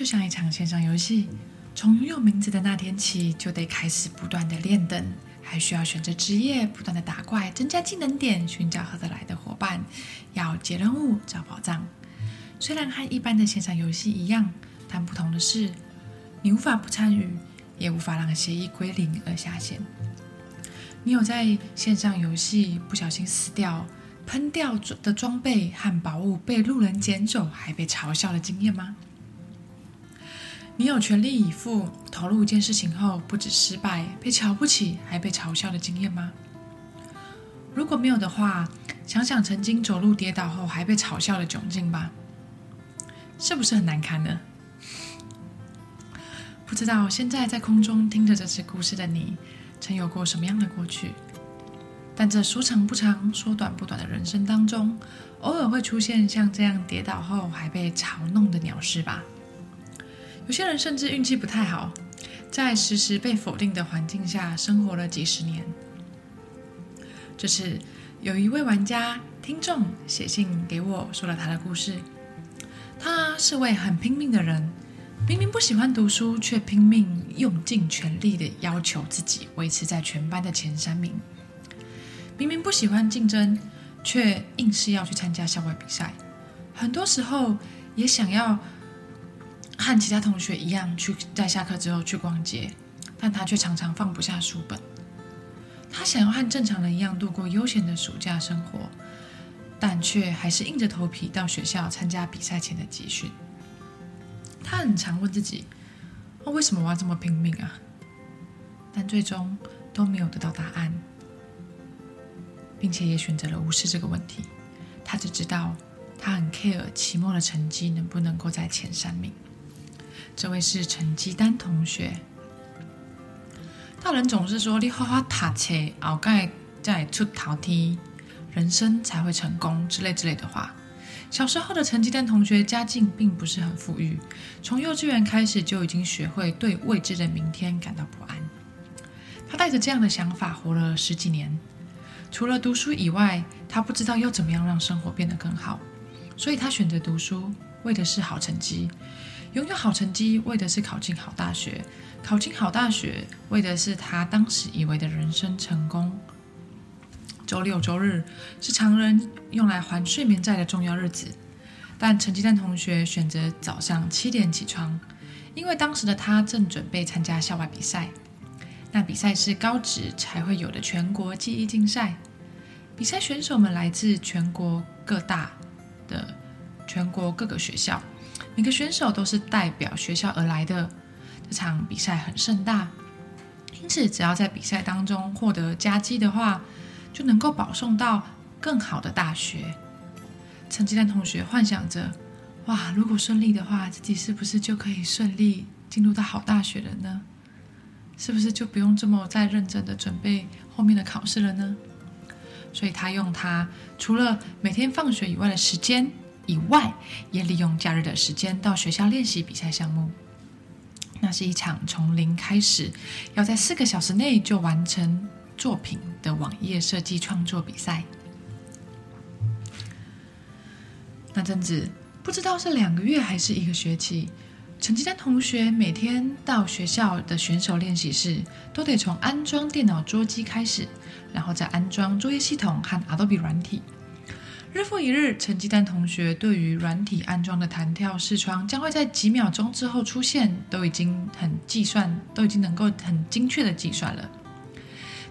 就像一场线上游戏，从有名字的那天起，就得开始不断的练等，还需要选择职业，不断的打怪，增加技能点，寻找合得来的伙伴，要接任务，找宝藏。虽然和一般的线上游戏一样，但不同的是，你无法不参与，也无法让协议归零而下线。你有在线上游戏不小心死掉、喷掉的装备和宝物被路人捡走，还被嘲笑的经验吗？你有全力以赴投入一件事情后，不止失败、被瞧不起，还被嘲笑的经验吗？如果没有的话，想想曾经走路跌倒后还被嘲笑的窘境吧。是不是很难堪呢？不知道现在在空中听着这次故事的你，曾有过什么样的过去？但这说长不长、说短不短的人生当中，偶尔会出现像这样跌倒后还被嘲弄的鸟事吧。有些人甚至运气不太好，在时时被否定的环境下生活了几十年。这次有一位玩家听众写信给我说了他的故事。他是位很拼命的人，明明不喜欢读书，却拼命用尽全力的要求自己维持在全班的前三名。明明不喜欢竞争，却硬是要去参加校外比赛。很多时候也想要和其他同学一样去在下课之后去逛街，但他却常常放不下书本。他想要和正常人一样度过悠闲的暑假生活。但却还是硬着头皮到学校参加比赛前的集训。他很常问自己：“哦，为什么我要这么拼命啊？”但最终都没有得到答案，并且也选择了无视这个问题。他只知道他很 care 期末的成绩能不能够在前三名。这位是陈基丹同学。大人总是说：“你好好读册，后盖再出头天。”人生才会成功之类之类的话。小时候的成绩单同学家境并不是很富裕，从幼稚园开始就已经学会对未知的明天感到不安。他带着这样的想法活了十几年，除了读书以外，他不知道要怎么样让生活变得更好，所以他选择读书，为的是好成绩；拥有好成绩，为的是考进好大学；考进好大学，为的是他当时以为的人生成功。周六周日是常人用来还睡眠债的重要日子，但成绩单同学选择早上七点起床，因为当时的他正准备参加校外比赛。那比赛是高职才会有的全国记忆竞赛，比赛选手们来自全国各大的全国各个学校，每个选手都是代表学校而来的。这场比赛很盛大，因此只要在比赛当中获得佳绩的话。就能够保送到更好的大学。成绩单同学幻想着：哇，如果顺利的话，自己是不是就可以顺利进入到好大学了呢？是不是就不用这么再认真的准备后面的考试了呢？所以他用他除了每天放学以外的时间以外，也利用假日的时间到学校练习比赛项目。那是一场从零开始，要在四个小时内就完成。作品的网页设计创作比赛，那阵子不知道是两个月还是一个学期，成绩单同学每天到学校的选手练习室，都得从安装电脑桌机开始，然后再安装作业系统和 Adobe 软体。日复一日，成绩单同学对于软体安装的弹跳视窗将会在几秒钟之后出现，都已经很计算，都已经能够很精确的计算了。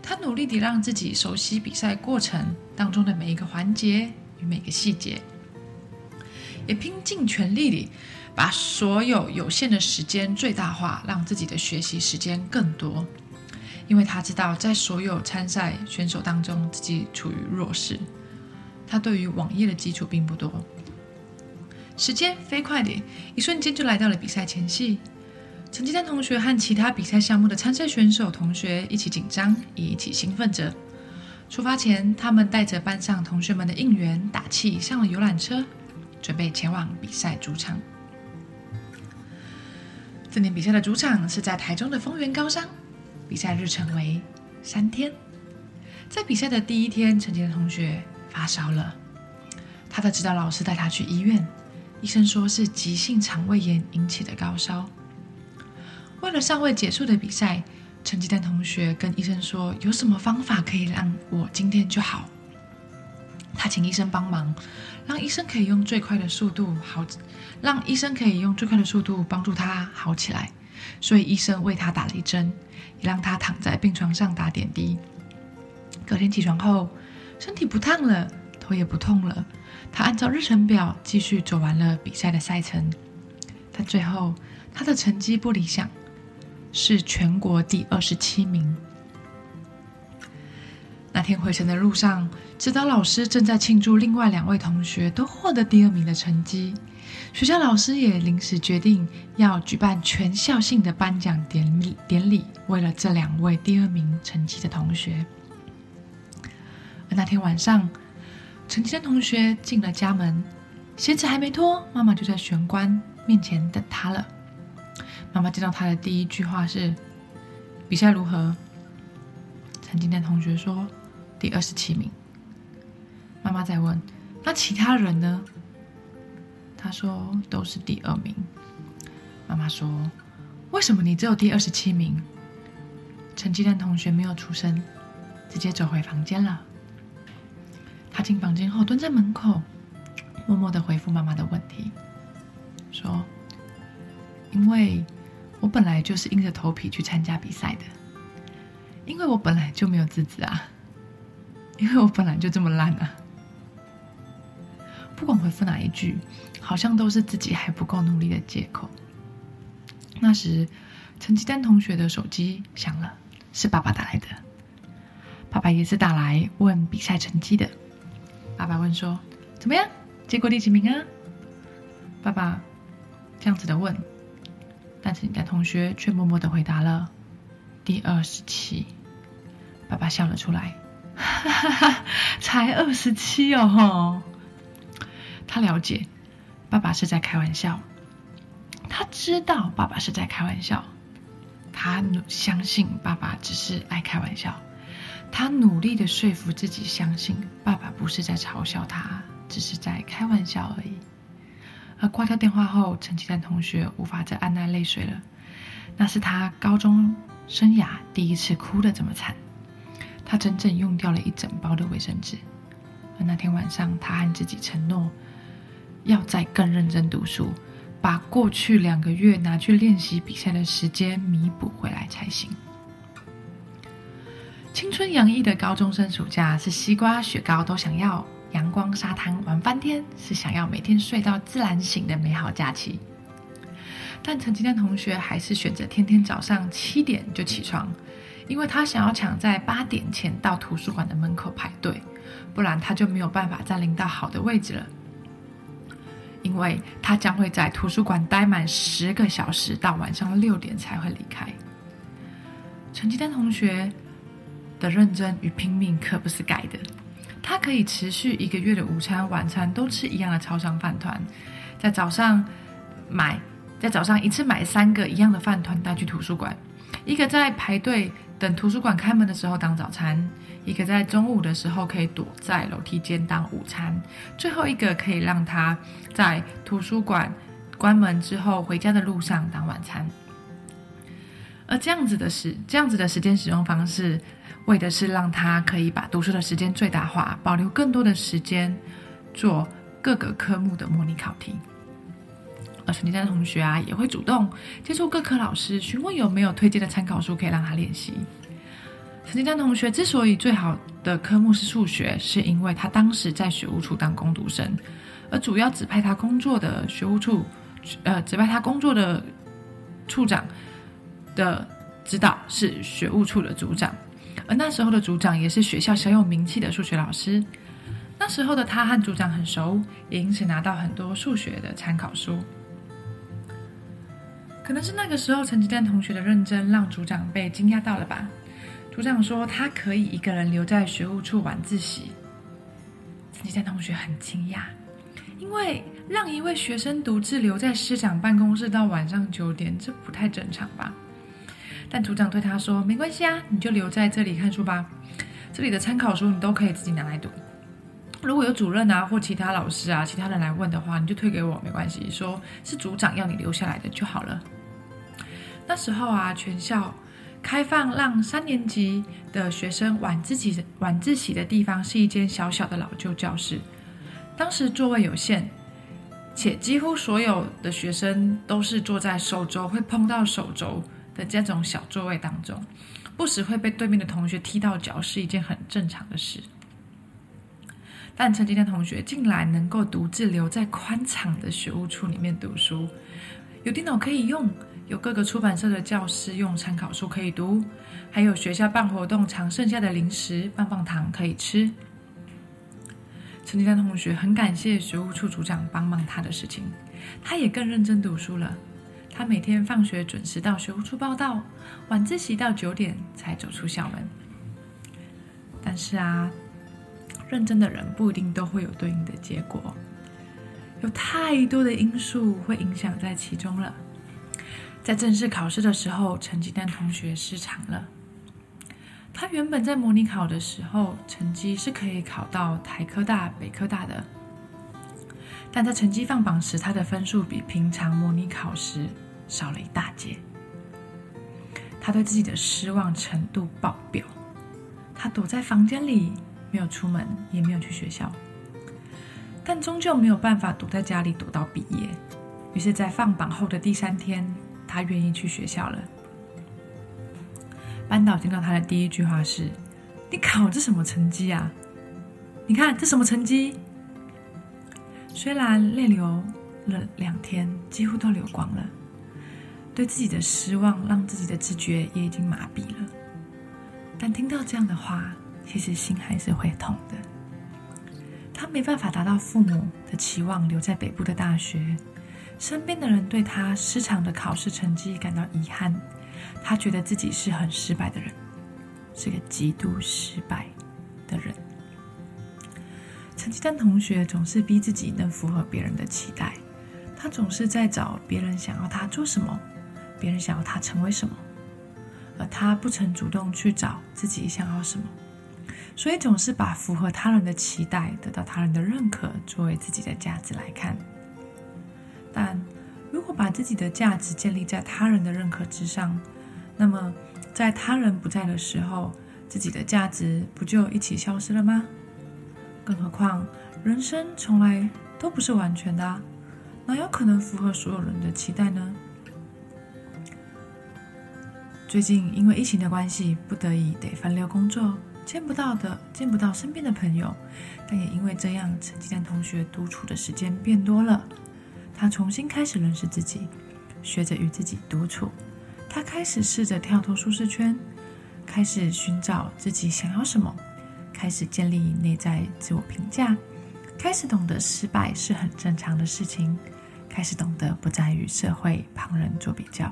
他努力地让自己熟悉比赛过程当中的每一个环节与每个细节，也拼尽全力地把所有有限的时间最大化，让自己的学习时间更多。因为他知道，在所有参赛选手当中，自己处于弱势。他对于网页的基础并不多。时间飞快地，一瞬间就来到了比赛前夕。成绩单同学和其他比赛项目的参赛选手同学一起紧张，也一起兴奋着。出发前，他们带着班上同学们的应援打气，上了游览车，准备前往比赛主场。这年比赛的主场是在台中的丰原高商，比赛日程为三天。在比赛的第一天，成绩单同学发烧了，他的指导老师带他去医院。医生说是急性肠胃炎引起的高烧。为了尚未结束的比赛，陈吉丹同学跟医生说：“有什么方法可以让我今天就好？”他请医生帮忙，让医生可以用最快的速度好，让医生可以用最快的速度帮助他好起来。所以医生为他打了一针，也让他躺在病床上打点滴。隔天起床后，身体不烫了，头也不痛了。他按照日程表继续走完了比赛的赛程，但最后他的成绩不理想，是全国第二十七名。那天回程的路上，指导老师正在庆祝另外两位同学都获得第二名的成绩，学校老师也临时决定要举办全校性的颁奖典礼，典礼为了这两位第二名成绩的同学。那天晚上。陈吉丹同学进了家门，鞋子还没脱，妈妈就在玄关面前等他了。妈妈见到他的第一句话是：“比赛如何？”陈吉丹同学说：“第二十七名。”妈妈在问：“那其他人呢？”他说：“都是第二名。”妈妈说：“为什么你只有第二十七名？”陈吉丹同学没有出声，直接走回房间了。他进房间后，蹲在门口，默默的回复妈妈的问题，说：“因为我本来就是硬着头皮去参加比赛的，因为我本来就没有资质啊，因为我本来就这么烂啊。”不管回复哪一句，好像都是自己还不够努力的借口。那时，陈吉丹同学的手机响了，是爸爸打来的。爸爸也是打来问比赛成绩的。爸爸问说：“怎么样？结果第几名啊？”爸爸这样子的问，但是你的同学却默默的回答了：“第二十七。”爸爸笑了出来：“哈哈哈，才二十七哦！”他了解爸爸是在开玩笑，他知道爸爸是在开玩笑，他相信爸爸只是爱开玩笑。他努力的说服自己，相信爸爸不是在嘲笑他，只是在开玩笑而已。而挂掉电话后，陈其丹同学无法再按捺泪水了。那是他高中生涯第一次哭得这么惨。他整整用掉了一整包的卫生纸。而那天晚上，他和自己承诺，要再更认真读书，把过去两个月拿去练习比赛的时间弥补回来才行。青春洋溢的高中生暑假是西瓜雪糕都想要，阳光沙滩玩翻天，是想要每天睡到自然醒的美好假期。但陈吉丹同学还是选择天天早上七点就起床，因为他想要抢在八点前到图书馆的门口排队，不然他就没有办法占领到好的位置了。因为他将会在图书馆待满十个小时，到晚上六点才会离开。陈吉丹同学。的认真与拼命可不是改的。他可以持续一个月的午餐、晚餐都吃一样的超商饭团，在早上买，在早上一次买三个一样的饭团带去图书馆，一个在排队等图书馆开门的时候当早餐，一个在中午的时候可以躲在楼梯间当午餐，最后一个可以让他在图书馆关门之后回家的路上当晚餐。而这样子的时，这样子的时间使用方式。为的是让他可以把读书的时间最大化，保留更多的时间做各个科目的模拟考题。而陈金丹同学啊，也会主动接触各科老师，询问有没有推荐的参考书可以让他练习。陈金丹同学之所以最好的科目是数学，是因为他当时在学务处当工读生，而主要指派他工作的学务处，呃，指派他工作的处长的指导是学务处的组长。而那时候的组长也是学校小有名气的数学老师。那时候的他和组长很熟，也因此拿到很多数学的参考书。可能是那个时候陈吉丹同学的认真，让组长被惊讶到了吧？组长说他可以一个人留在学务处晚自习。陈吉丹同学很惊讶，因为让一位学生独自留在师长办公室到晚上九点，这不太正常吧？但组长对他说：“没关系啊，你就留在这里看书吧。这里的参考书你都可以自己拿来读。”如果有主任啊或其他老师啊其他人来问的话，你就推给我没关系，说是组长要你留下来的就好了。那时候啊，全校开放让三年级的学生晚自习晚自习的地方是一间小小的老旧教室，当时座位有限，且几乎所有的学生都是坐在手肘会碰到手肘的这种小座位当中，不时会被对面的同学踢到脚，是一件很正常的事。但陈金丹同学竟然能够独自留在宽敞的学务处里面读书，有电脑可以用，有各个出版社的教师用参考书可以读，还有学校办活动常剩下的零食棒棒糖可以吃。陈金丹同学很感谢学务处组长帮忙他的事情，他也更认真读书了。他每天放学准时到学务处报到，晚自习到九点才走出校门。但是啊。认真的人不一定都会有对应的结果，有太多的因素会影响在其中了。在正式考试的时候，成绩单同学失常了。他原本在模拟考的时候成绩是可以考到台科大、北科大的，但在成绩放榜时，他的分数比平常模拟考时少了一大截。他对自己的失望程度爆表，他躲在房间里。没有出门，也没有去学校，但终究没有办法躲在家里躲到毕业。于是，在放榜后的第三天，他愿意去学校了。班导听到他的第一句话是：“你考这什么成绩啊？你看这什么成绩？”虽然泪流了两天，几乎都流光了，对自己的失望让自己的知觉也已经麻痹了，但听到这样的话。其实心还是会痛的。他没办法达到父母的期望，留在北部的大学。身边的人对他失常的考试成绩感到遗憾。他觉得自己是很失败的人，是个极度失败的人。成绩单同学总是逼自己能符合别人的期待。他总是在找别人想要他做什么，别人想要他成为什么，而他不曾主动去找自己想要什么。所以总是把符合他人的期待、得到他人的认可作为自己的价值来看。但如果把自己的价值建立在他人的认可之上，那么在他人不在的时候，自己的价值不就一起消失了吗？更何况人生从来都不是完全的，哪有可能符合所有人的期待呢？最近因为疫情的关系，不得已得分流工作。见不到的，见不到身边的朋友，但也因为这样，陈吉丹同学独处的时间变多了。他重新开始认识自己，学着与自己独处。他开始试着跳脱舒适圈，开始寻找自己想要什么，开始建立内在自我评价，开始懂得失败是很正常的事情，开始懂得不再与社会旁人做比较。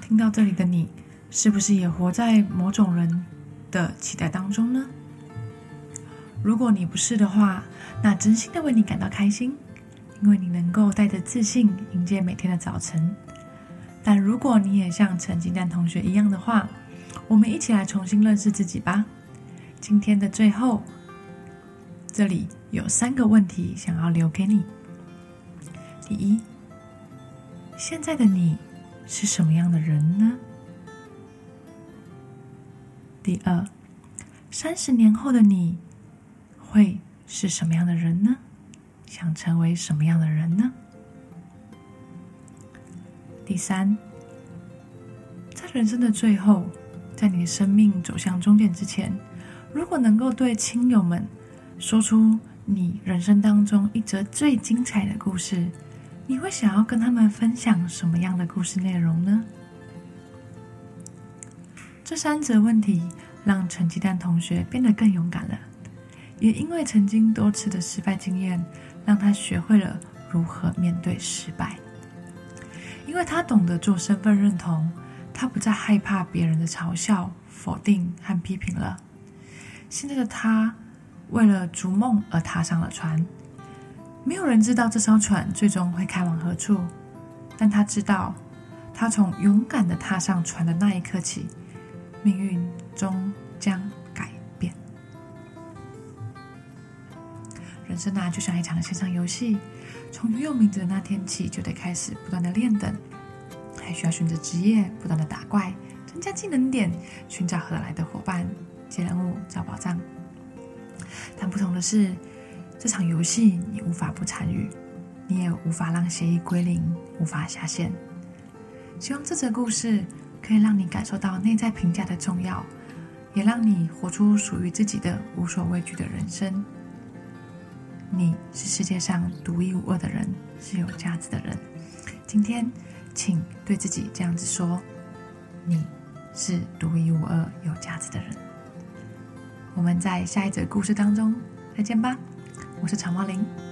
听到这里的你。是不是也活在某种人的期待当中呢？如果你不是的话，那真心的为你感到开心，因为你能够带着自信迎接每天的早晨。但如果你也像陈金丹同学一样的话，我们一起来重新认识自己吧。今天的最后，这里有三个问题想要留给你。第一，现在的你是什么样的人呢？第二，三十年后的你会是什么样的人呢？想成为什么样的人呢？第三，在人生的最后，在你的生命走向终点之前，如果能够对亲友们说出你人生当中一则最精彩的故事，你会想要跟他们分享什么样的故事内容呢？这三则问题让陈鸡蛋同学变得更勇敢了，也因为曾经多次的失败经验，让他学会了如何面对失败。因为他懂得做身份认同，他不再害怕别人的嘲笑、否定和批评了。现在的他为了逐梦而踏上了船，没有人知道这艘船最终会开往何处，但他知道，他从勇敢的踏上船的那一刻起。命运终将改变。人生啊，就像一场线上游戏，从拥有名字的那天起，就得开始不断的练等，还需要选择职业，不断的打怪，增加技能点，寻找合来的伙伴，接任务，找宝藏。但不同的是，这场游戏你无法不参与，你也无法让协议归零，无法下线。希望这则故事可以让你感受到内在评价的重要，也让你活出属于自己的无所畏惧的人生。你是世界上独一无二的人，是有价值的人。今天，请对自己这样子说：你是独一无二、有价值的人。我们在下一则故事当中再见吧。我是长毛林。